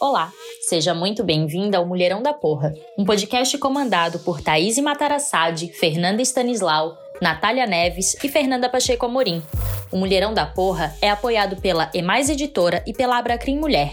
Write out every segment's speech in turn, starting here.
Olá, seja muito bem-vinda ao Mulherão da Porra, um podcast comandado por Thaís Matarassade, Fernanda Stanislau, Natália Neves e Fernanda Pacheco Amorim. O Mulherão da Porra é apoiado pela Emais Editora e pela Abracrim Mulher.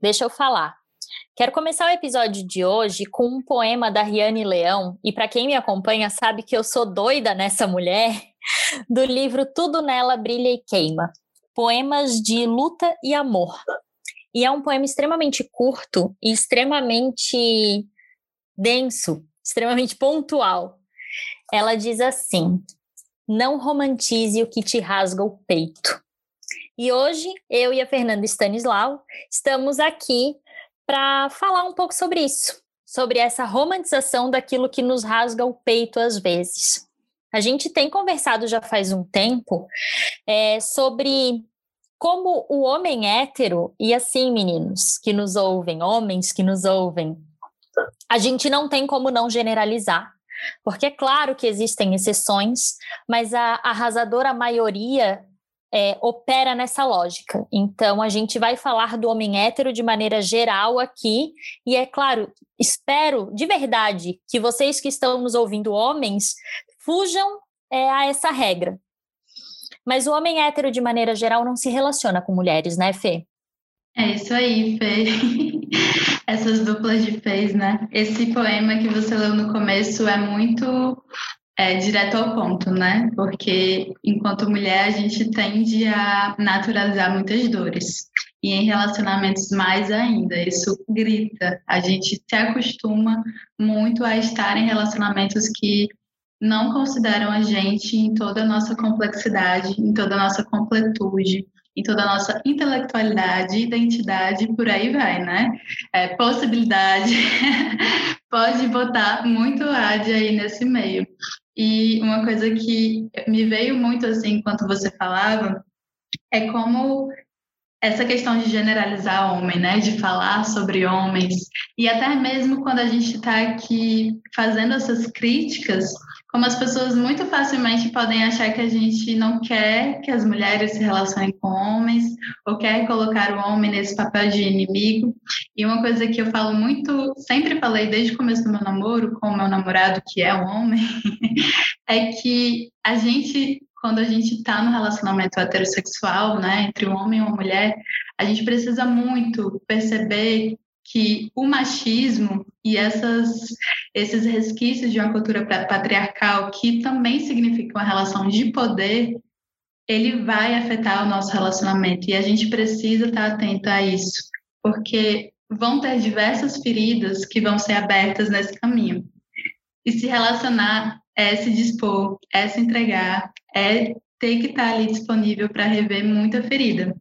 deixa eu falar. Quero começar o episódio de hoje com um poema da Riane Leão, e para quem me acompanha sabe que eu sou doida nessa mulher, do livro Tudo Nela Brilha e Queima. Poemas de luta e amor. E é um poema extremamente curto e extremamente denso, extremamente pontual. Ela diz assim: Não romantize o que te rasga o peito. E hoje, eu e a Fernanda Stanislau estamos aqui para falar um pouco sobre isso, sobre essa romantização daquilo que nos rasga o peito às vezes. A gente tem conversado já faz um tempo é, sobre como o homem hétero, e assim, meninos que nos ouvem, homens que nos ouvem, a gente não tem como não generalizar. Porque é claro que existem exceções, mas a arrasadora maioria é, opera nessa lógica. Então, a gente vai falar do homem hétero de maneira geral aqui, e é claro, espero de verdade que vocês que estão nos ouvindo, homens, fujam é, a essa regra. Mas o homem hétero, de maneira geral, não se relaciona com mulheres, né, Fê? É isso aí, Fê. Essas duplas de Fês, né? Esse poema que você leu no começo é muito é, direto ao ponto, né? Porque enquanto mulher a gente tende a naturalizar muitas dores. E em relacionamentos mais ainda, isso grita. A gente se acostuma muito a estar em relacionamentos que não consideram a gente em toda a nossa complexidade, em toda a nossa completude, em toda a nossa intelectualidade, identidade, por aí vai, né? É, possibilidade, pode botar muito ad aí nesse meio. E uma coisa que me veio muito assim enquanto você falava é como essa questão de generalizar homem, né, de falar sobre homens. E até mesmo quando a gente está aqui fazendo essas críticas, como as pessoas muito facilmente podem achar que a gente não quer que as mulheres se relacionem com homens ou quer colocar o homem nesse papel de inimigo. E uma coisa que eu falo muito, sempre falei desde o começo do meu namoro com o meu namorado, que é um homem, é que a gente quando a gente está no relacionamento heterossexual, né, entre um homem e uma mulher, a gente precisa muito perceber que o machismo e essas, esses resquícios de uma cultura patriarcal, que também significa uma relação de poder, ele vai afetar o nosso relacionamento e a gente precisa estar atento a isso, porque vão ter diversas feridas que vão ser abertas nesse caminho. E se relacionar é se dispor, é se entregar, é ter que estar ali disponível para rever muita ferida.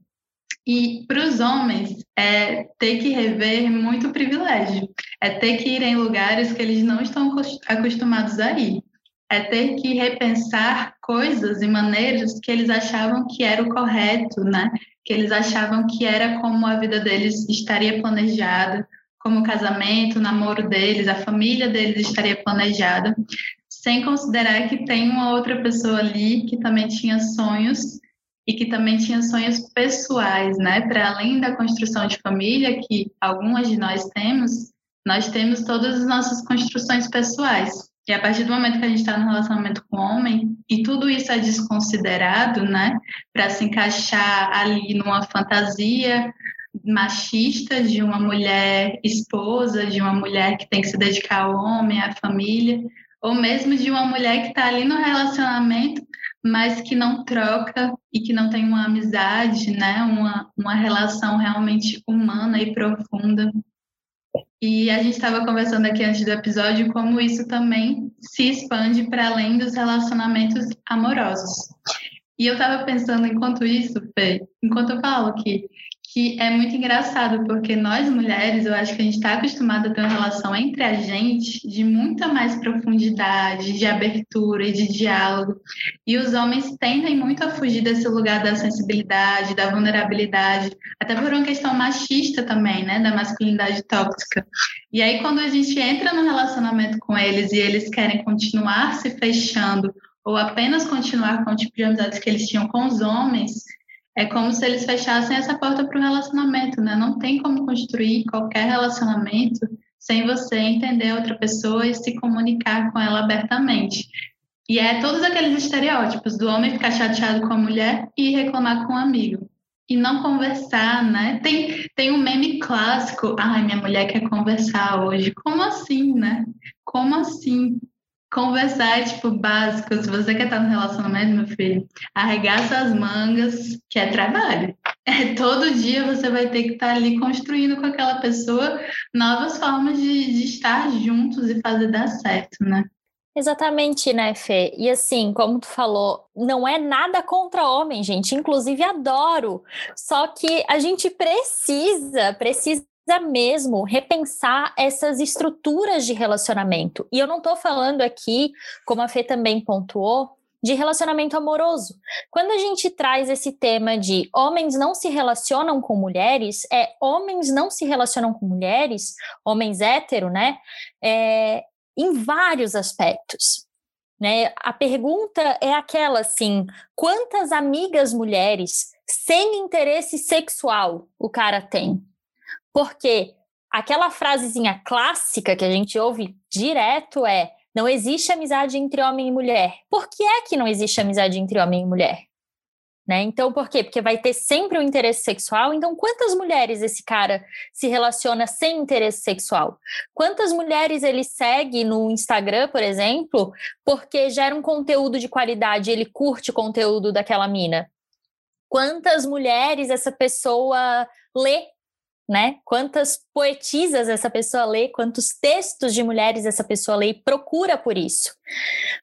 E para os homens, é ter que rever muito privilégio, é ter que ir em lugares que eles não estão acostumados a ir, é ter que repensar coisas e maneiras que eles achavam que era o correto, né? Que eles achavam que era como a vida deles estaria planejada, como o casamento, o namoro deles, a família deles estaria planejada, sem considerar que tem uma outra pessoa ali que também tinha sonhos e que também tinha sonhos pessoais, né? Para além da construção de família, que algumas de nós temos, nós temos todas as nossas construções pessoais. E a partir do momento que a gente está no relacionamento com o homem, e tudo isso é desconsiderado, né? Para se encaixar ali numa fantasia machista de uma mulher esposa, de uma mulher que tem que se dedicar ao homem, à família, ou mesmo de uma mulher que está ali no relacionamento, mas que não troca e que não tem uma amizade, né? uma, uma relação realmente humana e profunda. E a gente estava conversando aqui antes do episódio como isso também se expande para além dos relacionamentos amorosos. E eu estava pensando, enquanto isso, Fê, enquanto eu falo que, que é muito engraçado, porque nós mulheres, eu acho que a gente está acostumada a ter uma relação entre a gente de muita mais profundidade, de abertura e de diálogo. E os homens tendem muito a fugir desse lugar da sensibilidade, da vulnerabilidade, até por uma questão machista também, né, da masculinidade tóxica. E aí, quando a gente entra no relacionamento com eles e eles querem continuar se fechando ou apenas continuar com o tipo de amizades que eles tinham com os homens, é como se eles fechassem essa porta para o relacionamento, né? Não tem como construir qualquer relacionamento sem você entender outra pessoa e se comunicar com ela abertamente. E é todos aqueles estereótipos do homem ficar chateado com a mulher e reclamar com o um amigo. E não conversar, né? Tem, tem um meme clássico, ai, minha mulher quer conversar hoje. Como assim, né? Como assim? Conversar é, tipo, básico. Se você quer estar no relacionamento, meu filho, arregaça as mangas, que é trabalho. É, todo dia você vai ter que estar ali construindo com aquela pessoa novas formas de, de estar juntos e fazer dar certo, né? Exatamente, né, Fê? E assim, como tu falou, não é nada contra homem, gente. Inclusive, adoro. Só que a gente precisa, precisa mesmo repensar essas estruturas de relacionamento. E eu não estou falando aqui, como a Fê também pontuou, de relacionamento amoroso. Quando a gente traz esse tema de homens não se relacionam com mulheres, é homens não se relacionam com mulheres, homens hétero, né? É, em vários aspectos. Né? A pergunta é aquela assim: quantas amigas mulheres sem interesse sexual o cara tem? Porque aquela frasezinha clássica que a gente ouve direto é: não existe amizade entre homem e mulher. Por que é que não existe amizade entre homem e mulher? Né? Então, por quê? Porque vai ter sempre um interesse sexual. Então, quantas mulheres esse cara se relaciona sem interesse sexual? Quantas mulheres ele segue no Instagram, por exemplo, porque gera um conteúdo de qualidade, ele curte o conteúdo daquela mina? Quantas mulheres essa pessoa lê né? Quantas poetisas essa pessoa lê, quantos textos de mulheres essa pessoa lê e procura por isso.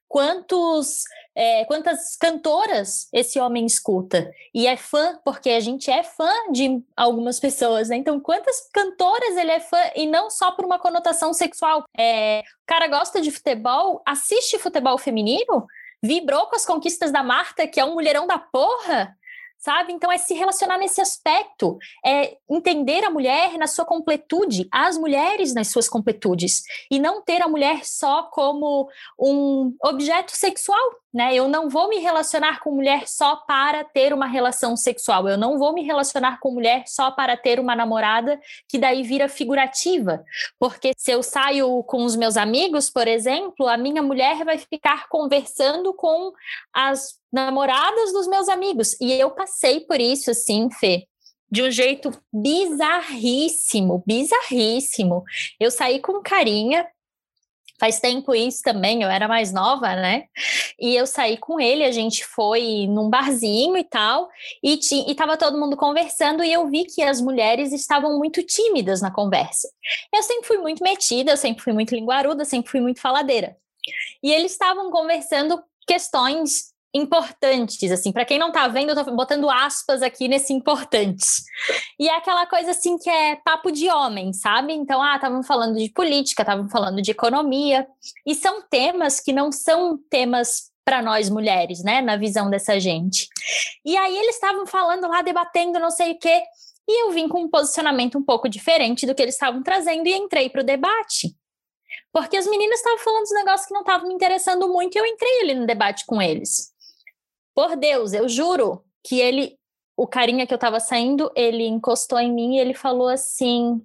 Quantos, é, quantas cantoras esse homem escuta e é fã, porque a gente é fã de algumas pessoas, né? Então, quantas cantoras ele é fã e não só por uma conotação sexual? É, o cara gosta de futebol, assiste futebol feminino, vibrou com as conquistas da Marta, que é um mulherão da porra, sabe? Então é se relacionar nesse aspecto, é entender a mulher na sua completude, as mulheres nas suas completudes, e não ter a mulher só como um objeto sexual, né? Eu não vou me relacionar com mulher só para ter uma relação sexual. Eu não vou me relacionar com mulher só para ter uma namorada que daí vira figurativa. Porque se eu saio com os meus amigos, por exemplo, a minha mulher vai ficar conversando com as namoradas dos meus amigos. E eu passei por isso, assim, Fê de um jeito bizarríssimo, bizarríssimo. Eu saí com carinha, Faz tempo isso também, eu era mais nova, né? E eu saí com ele, a gente foi num barzinho e tal, e, e tava todo mundo conversando, e eu vi que as mulheres estavam muito tímidas na conversa. Eu sempre fui muito metida, eu sempre fui muito linguaruda, sempre fui muito faladeira. E eles estavam conversando questões importantes, assim, para quem não tá vendo, eu tô botando aspas aqui nesse importantes. E é aquela coisa assim que é papo de homem, sabe? Então, ah, estavam falando de política, estavam falando de economia, e são temas que não são temas para nós mulheres, né, na visão dessa gente. E aí eles estavam falando lá, debatendo não sei o quê, e eu vim com um posicionamento um pouco diferente do que eles estavam trazendo e entrei para o debate. Porque as meninas estavam falando dos negócios que não estavam me interessando muito e eu entrei ali no debate com eles. Por Deus, eu juro que ele, o carinha que eu tava saindo, ele encostou em mim e ele falou assim: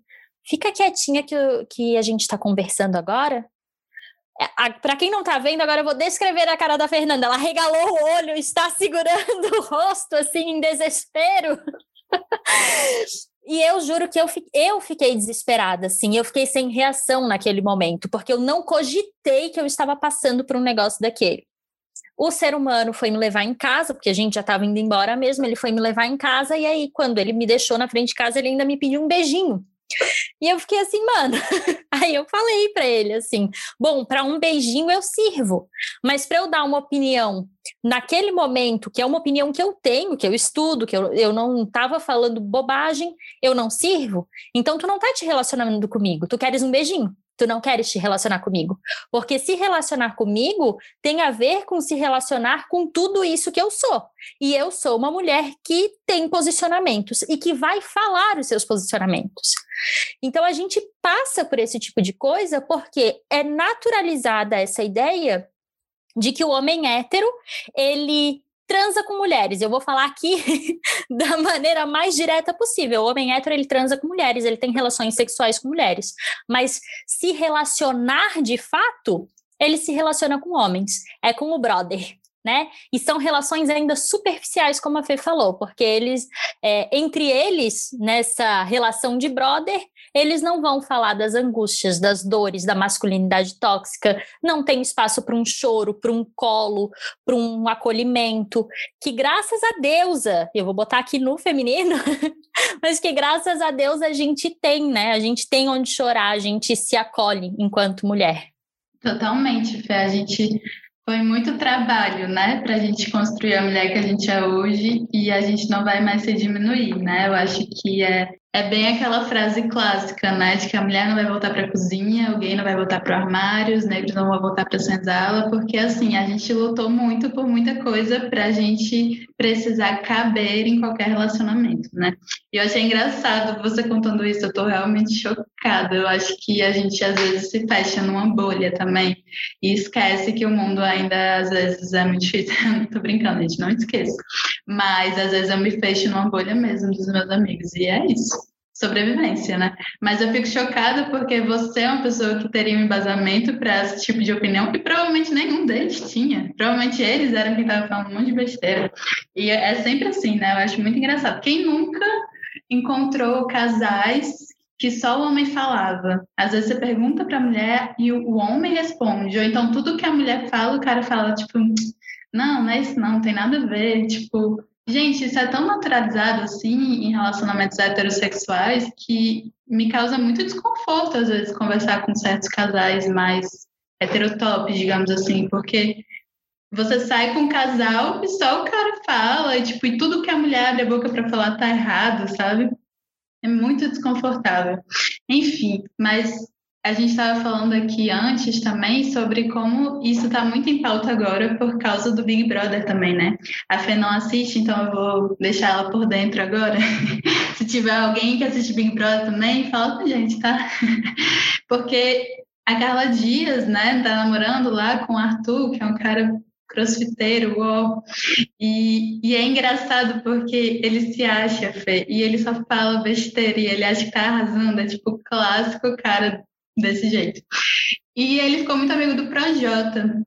fica quietinha que, que a gente tá conversando agora. É, Para quem não tá vendo, agora eu vou descrever a cara da Fernanda. Ela regalou o olho, está segurando o rosto assim em desespero. E eu juro que eu, eu fiquei desesperada, assim, eu fiquei sem reação naquele momento, porque eu não cogitei que eu estava passando por um negócio daquele. O ser humano foi me levar em casa, porque a gente já estava indo embora mesmo. Ele foi me levar em casa, e aí, quando ele me deixou na frente de casa, ele ainda me pediu um beijinho. E eu fiquei assim, mano. Aí eu falei para ele assim: bom, para um beijinho eu sirvo, mas para eu dar uma opinião naquele momento, que é uma opinião que eu tenho, que eu estudo, que eu, eu não estava falando bobagem, eu não sirvo. Então tu não tá te relacionando comigo, tu queres um beijinho tu não queres te relacionar comigo. Porque se relacionar comigo tem a ver com se relacionar com tudo isso que eu sou. E eu sou uma mulher que tem posicionamentos e que vai falar os seus posicionamentos. Então a gente passa por esse tipo de coisa porque é naturalizada essa ideia de que o homem hétero, ele transa com mulheres. Eu vou falar aqui da maneira mais direta possível. O homem hétero, ele transa com mulheres, ele tem relações sexuais com mulheres. Mas se relacionar de fato, ele se relaciona com homens. É com o brother. Né? E são relações ainda superficiais, como a Fê falou, porque eles, é, entre eles, nessa relação de brother, eles não vão falar das angústias, das dores, da masculinidade tóxica, não tem espaço para um choro, para um colo, para um acolhimento, que graças a deusa, eu vou botar aqui no feminino, mas que graças a Deus a gente tem, né? A gente tem onde chorar, a gente se acolhe enquanto mulher. Totalmente, Fê. A gente foi muito trabalho, né, para a gente construir a mulher que a gente é hoje e a gente não vai mais se diminuir, né? Eu acho que é é bem aquela frase clássica, né? De que a mulher não vai voltar para a cozinha, o gay não vai voltar para o armário, os negros não vão voltar para a senzala, porque assim, a gente lutou muito por muita coisa para a gente precisar caber em qualquer relacionamento, né? E eu achei engraçado você contando isso, eu tô realmente chocada. Eu acho que a gente às vezes se fecha numa bolha também e esquece que o mundo ainda às vezes é muito difícil. tô brincando, gente, não esqueça. Mas às vezes eu me fecho numa bolha mesmo dos meus amigos, e é isso sobrevivência, né? Mas eu fico chocada porque você é uma pessoa que teria um embasamento para esse tipo de opinião e provavelmente nenhum deles tinha. Provavelmente eles eram quem estava falando um monte de besteira. E é sempre assim, né? Eu acho muito engraçado. Quem nunca encontrou casais que só o homem falava? Às vezes você pergunta para a mulher e o homem responde, ou então tudo que a mulher fala, o cara fala tipo, não, não é isso não, não tem nada a ver, tipo, Gente, isso é tão naturalizado assim em relacionamentos heterossexuais que me causa muito desconforto às vezes conversar com certos casais mais heterotop, digamos assim, porque você sai com um casal e só o cara fala, e, tipo, e tudo que a mulher abre a boca para falar tá errado, sabe? É muito desconfortável. Enfim, mas a gente estava falando aqui antes também sobre como isso está muito em pauta agora por causa do Big Brother também, né? A Fê não assiste, então eu vou deixar ela por dentro agora. Se tiver alguém que assiste Big Brother também, fala com a gente, tá? Porque a Carla Dias, né, tá namorando lá com o Arthur, que é um cara crossfiteiro, uau. E, e é engraçado porque ele se acha, Fê, e ele só fala besteira e ele acha que tá arrasando, é tipo o clássico cara desse jeito. E ele ficou muito amigo do Projota.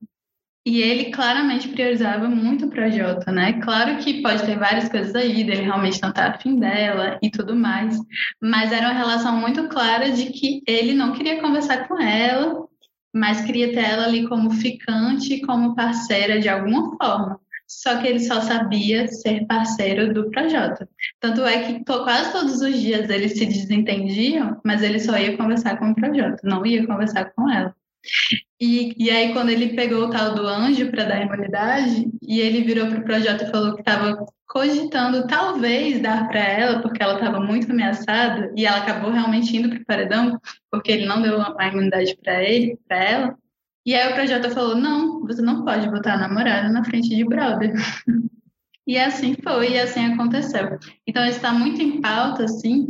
E ele claramente priorizava muito o Projota, né? Claro que pode ter várias coisas aí, dele realmente não tá afim dela e tudo mais, mas era uma relação muito clara de que ele não queria conversar com ela, mas queria ter ela ali como ficante, como parceira de alguma forma só que ele só sabia ser parceiro do Projota. Tanto é que quase todos os dias eles se desentendiam, mas ele só ia conversar com o Projota, não ia conversar com ela. E, e aí, quando ele pegou o tal do anjo para dar imunidade, e ele virou para o Projota e falou que estava cogitando talvez dar para ela, porque ela estava muito ameaçada, e ela acabou realmente indo para o paredão, porque ele não deu a imunidade para ele, para ela. E aí o Projota falou: não, você não pode botar namorada na frente de brother. e assim foi, e assim aconteceu. Então está muito em pauta, assim,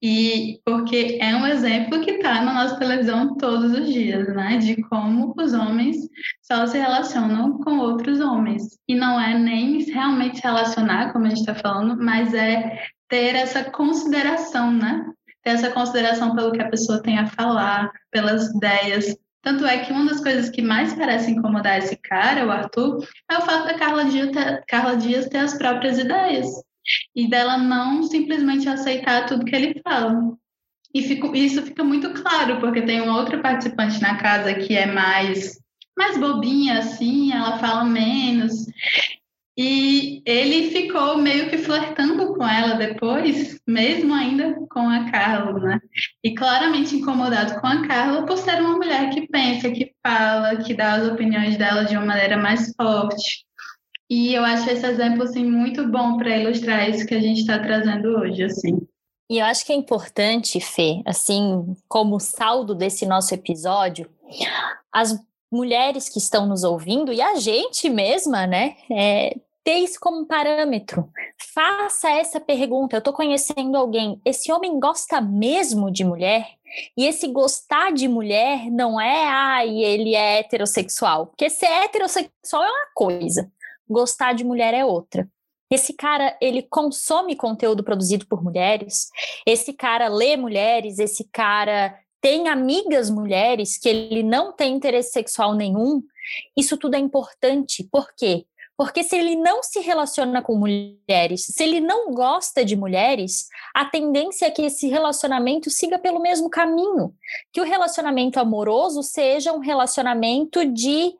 e porque é um exemplo que está na nossa televisão todos os dias, né? De como os homens só se relacionam com outros homens. E não é nem realmente se relacionar, como a gente está falando, mas é ter essa consideração, né? Ter essa consideração pelo que a pessoa tem a falar, pelas ideias, tanto é que uma das coisas que mais parece incomodar esse cara, o Arthur, é o fato da Carla Dias ter, Carla Dias ter as próprias ideias e dela não simplesmente aceitar tudo que ele fala. E fico, isso fica muito claro, porque tem uma outra participante na casa que é mais, mais bobinha, assim, ela fala menos. E ele ficou meio que flertando com ela depois, mesmo ainda com a Carla, né? E claramente incomodado com a Carla por ser uma mulher que pensa, que fala, que dá as opiniões dela de uma maneira mais forte. E eu acho esse exemplo assim muito bom para ilustrar isso que a gente está trazendo hoje, assim. E eu acho que é importante, Fê, assim, como saldo desse nosso episódio, as mulheres que estão nos ouvindo e a gente mesma, né, é, ter isso como parâmetro. Faça essa pergunta. Eu estou conhecendo alguém. Esse homem gosta mesmo de mulher? E esse gostar de mulher não é, ai, ah, ele é heterossexual. Porque ser heterossexual é uma coisa, gostar de mulher é outra. Esse cara, ele consome conteúdo produzido por mulheres. Esse cara lê mulheres. Esse cara tem amigas mulheres que ele não tem interesse sexual nenhum. Isso tudo é importante. Por quê? Porque se ele não se relaciona com mulheres, se ele não gosta de mulheres, a tendência é que esse relacionamento siga pelo mesmo caminho. Que o relacionamento amoroso seja um relacionamento de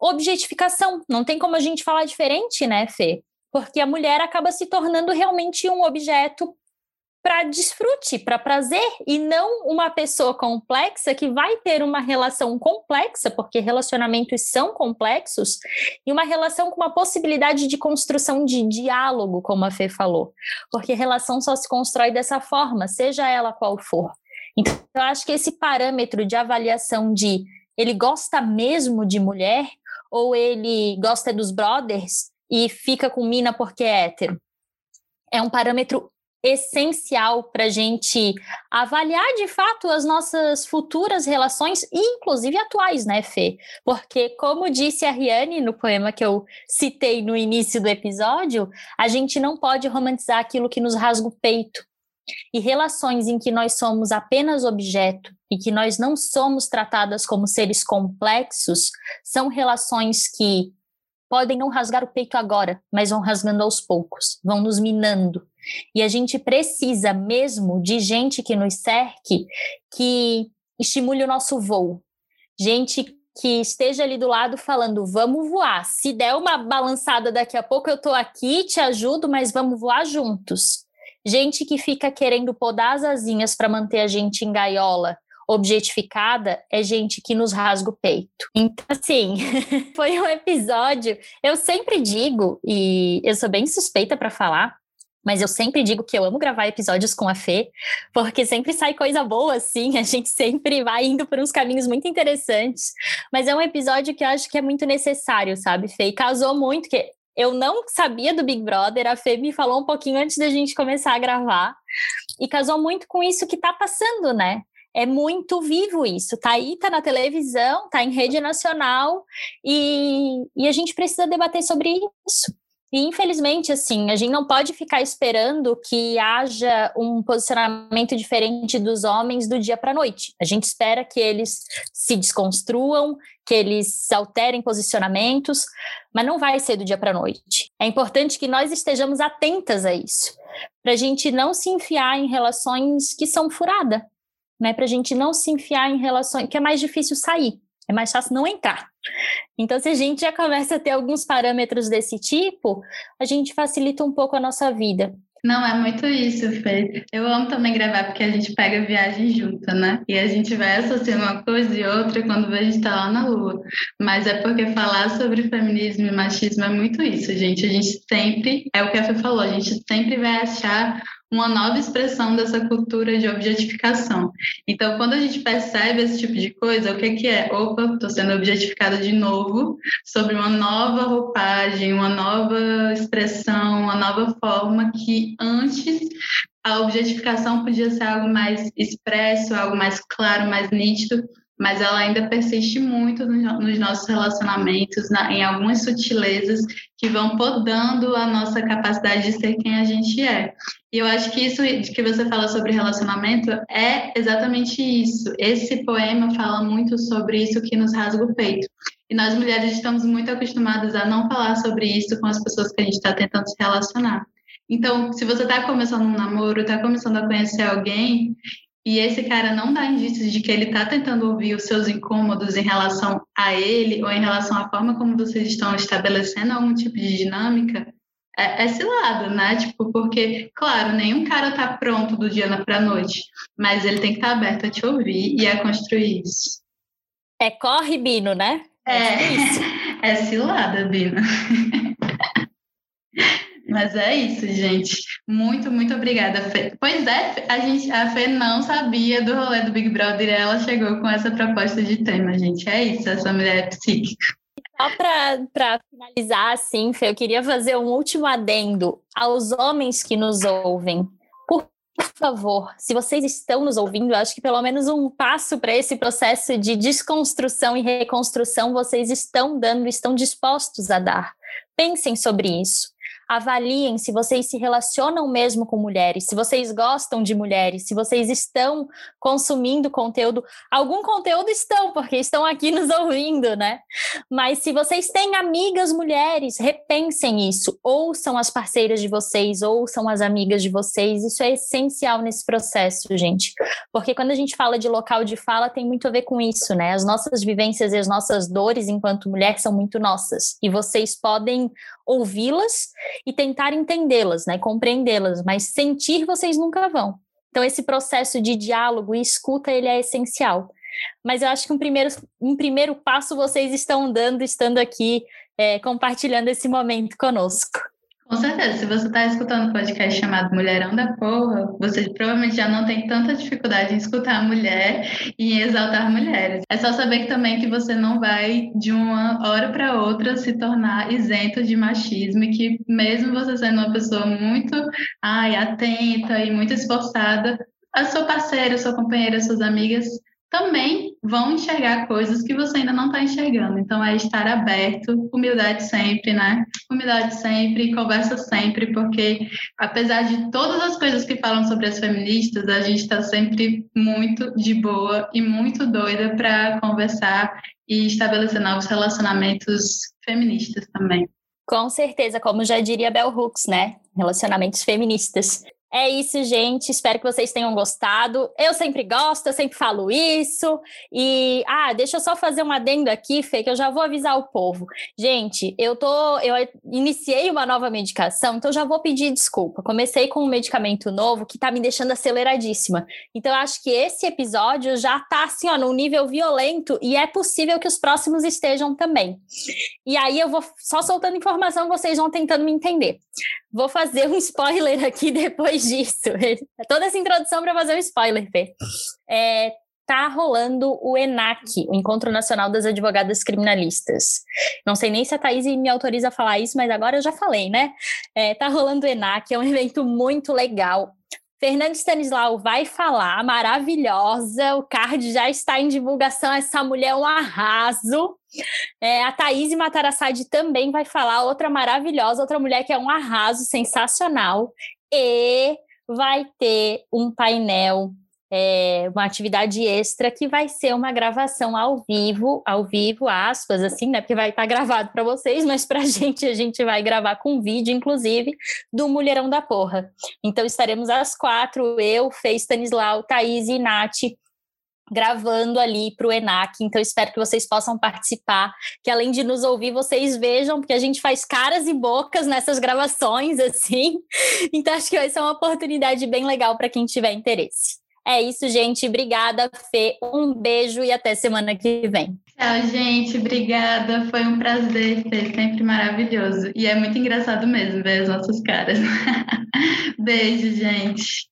objetificação. Não tem como a gente falar diferente, né, Fê? Porque a mulher acaba se tornando realmente um objeto para desfrute, para prazer, e não uma pessoa complexa que vai ter uma relação complexa, porque relacionamentos são complexos, e uma relação com uma possibilidade de construção de diálogo, como a Fê falou. Porque relação só se constrói dessa forma, seja ela qual for. Então, eu acho que esse parâmetro de avaliação de ele gosta mesmo de mulher ou ele gosta dos brothers e fica com mina porque é hétero. É um parâmetro essencial para a gente avaliar de fato as nossas futuras relações, inclusive atuais, né, Fê? Porque, como disse a Riane no poema que eu citei no início do episódio, a gente não pode romantizar aquilo que nos rasga o peito. E relações em que nós somos apenas objeto e que nós não somos tratadas como seres complexos são relações que podem não rasgar o peito agora, mas vão rasgando aos poucos, vão nos minando, e a gente precisa mesmo de gente que nos cerque, que estimule o nosso voo. Gente que esteja ali do lado falando, vamos voar. Se der uma balançada daqui a pouco, eu estou aqui, te ajudo, mas vamos voar juntos. Gente que fica querendo podar as asinhas para manter a gente em gaiola, objetificada, é gente que nos rasga o peito. Então, assim, foi um episódio. Eu sempre digo, e eu sou bem suspeita para falar, mas eu sempre digo que eu amo gravar episódios com a Fê, porque sempre sai coisa boa, assim, a gente sempre vai indo por uns caminhos muito interessantes. Mas é um episódio que eu acho que é muito necessário, sabe, Fê? E casou muito, que eu não sabia do Big Brother, a Fê me falou um pouquinho antes da gente começar a gravar, e casou muito com isso que tá passando, né? É muito vivo isso, tá aí, tá na televisão, tá em rede nacional, e, e a gente precisa debater sobre isso. E infelizmente, assim, a gente não pode ficar esperando que haja um posicionamento diferente dos homens do dia para a noite. A gente espera que eles se desconstruam, que eles alterem posicionamentos, mas não vai ser do dia para a noite. É importante que nós estejamos atentas a isso, para a gente não se enfiar em relações que são furada, né? Para a gente não se enfiar em relações que é mais difícil sair é mais fácil não entrar. Então, se a gente já começa a ter alguns parâmetros desse tipo, a gente facilita um pouco a nossa vida. Não, é muito isso, Fê. Eu amo também gravar porque a gente pega viagem junto, né? E a gente vai associando uma coisa e outra quando a gente está lá na Lua. Mas é porque falar sobre feminismo e machismo é muito isso, gente. A gente sempre, é o que a Fê falou, a gente sempre vai achar uma nova expressão dessa cultura de objetificação. Então, quando a gente percebe esse tipo de coisa, o que, que é? Opa, estou sendo objetificada de novo sobre uma nova roupagem, uma nova expressão, uma nova forma que antes a objetificação podia ser algo mais expresso, algo mais claro, mais nítido, mas ela ainda persiste muito nos nossos relacionamentos, na, em algumas sutilezas que vão podando a nossa capacidade de ser quem a gente é. E eu acho que isso que você fala sobre relacionamento é exatamente isso. Esse poema fala muito sobre isso que nos rasga o peito. E nós mulheres estamos muito acostumadas a não falar sobre isso com as pessoas que a gente está tentando se relacionar. Então, se você está começando um namoro, está começando a conhecer alguém, e esse cara não dá indícios de que ele está tentando ouvir os seus incômodos em relação a ele ou em relação à forma como vocês estão estabelecendo algum tipo de dinâmica, é, é cilada, né? Tipo, porque, claro, nenhum cara tá pronto do dia para a noite, mas ele tem que estar tá aberto a te ouvir e a construir isso. É corre, Bino, né? É, é, é cilada, Bino. Mas é isso, gente. Muito, muito obrigada, Fê. Pois é, a, gente, a Fê não sabia do rolê do Big Brother e ela chegou com essa proposta de tema, gente. É isso, essa mulher é psíquica. Só para finalizar, assim, Fê, eu queria fazer um último adendo aos homens que nos ouvem. Por favor, se vocês estão nos ouvindo, acho que pelo menos um passo para esse processo de desconstrução e reconstrução vocês estão dando, estão dispostos a dar. Pensem sobre isso avaliem se vocês se relacionam mesmo com mulheres, se vocês gostam de mulheres, se vocês estão consumindo conteúdo. Algum conteúdo estão, porque estão aqui nos ouvindo, né? Mas se vocês têm amigas mulheres, repensem isso. Ouçam as parceiras de vocês, ouçam as amigas de vocês. Isso é essencial nesse processo, gente. Porque quando a gente fala de local de fala, tem muito a ver com isso, né? As nossas vivências e as nossas dores enquanto mulher são muito nossas. E vocês podem ouvi-las e tentar entendê-las, né, compreendê-las, mas sentir vocês nunca vão. Então esse processo de diálogo e escuta ele é essencial. Mas eu acho que um primeiro, um primeiro passo vocês estão dando, estando aqui é, compartilhando esse momento conosco. Com certeza, se você está escutando um podcast chamado Mulherão da Porra, você provavelmente já não tem tanta dificuldade em escutar a mulher e em exaltar mulheres. É só saber que, também que você não vai, de uma hora para outra, se tornar isento de machismo e que, mesmo você sendo uma pessoa muito ai, atenta e muito esforçada, a sua parceira, a sua companheira, suas amigas também vão enxergar coisas que você ainda não está enxergando. Então, é estar aberto, humildade sempre, né? Humildade sempre, conversa sempre, porque apesar de todas as coisas que falam sobre as feministas, a gente está sempre muito de boa e muito doida para conversar e estabelecer novos relacionamentos feministas também. Com certeza, como já diria Bell Hooks, né? Relacionamentos feministas. É isso, gente. Espero que vocês tenham gostado. Eu sempre gosto, eu sempre falo isso. E ah, deixa eu só fazer um adendo aqui, Fê, que eu já vou avisar o povo. Gente, eu tô, eu iniciei uma nova medicação, então já vou pedir desculpa. Comecei com um medicamento novo que tá me deixando aceleradíssima. Então eu acho que esse episódio já tá assim, ó, num nível violento e é possível que os próximos estejam também. E aí eu vou só soltando informação, vocês vão tentando me entender. Vou fazer um spoiler aqui depois disso. É toda essa introdução para fazer um spoiler, Fê. É, tá rolando o ENAC, o Encontro Nacional das Advogadas Criminalistas. Não sei nem se a Thaís me autoriza a falar isso, mas agora eu já falei, né? É, tá rolando o ENAC, é um evento muito legal. Fernanda Stanislau vai falar, maravilhosa, o card já está em divulgação, essa mulher é um arraso. É, a Thaís Matarassade também vai falar, outra maravilhosa, outra mulher que é um arraso sensacional. E vai ter um painel é, uma atividade extra que vai ser uma gravação ao vivo, ao vivo, aspas, assim, né? Porque vai estar tá gravado para vocês, mas para a gente, a gente vai gravar com vídeo, inclusive, do Mulherão da Porra. Então estaremos às quatro, eu, Fê, Stanislau, Thaís e Nath, gravando ali para o ENAC. Então, espero que vocês possam participar, que além de nos ouvir, vocês vejam, porque a gente faz caras e bocas nessas gravações, assim. Então, acho que vai ser uma oportunidade bem legal para quem tiver interesse. É isso, gente. Obrigada, Fê. Um beijo e até semana que vem. Tchau, gente. Obrigada. Foi um prazer, Fê. Sempre maravilhoso. E é muito engraçado mesmo ver as nossas caras. beijo, gente.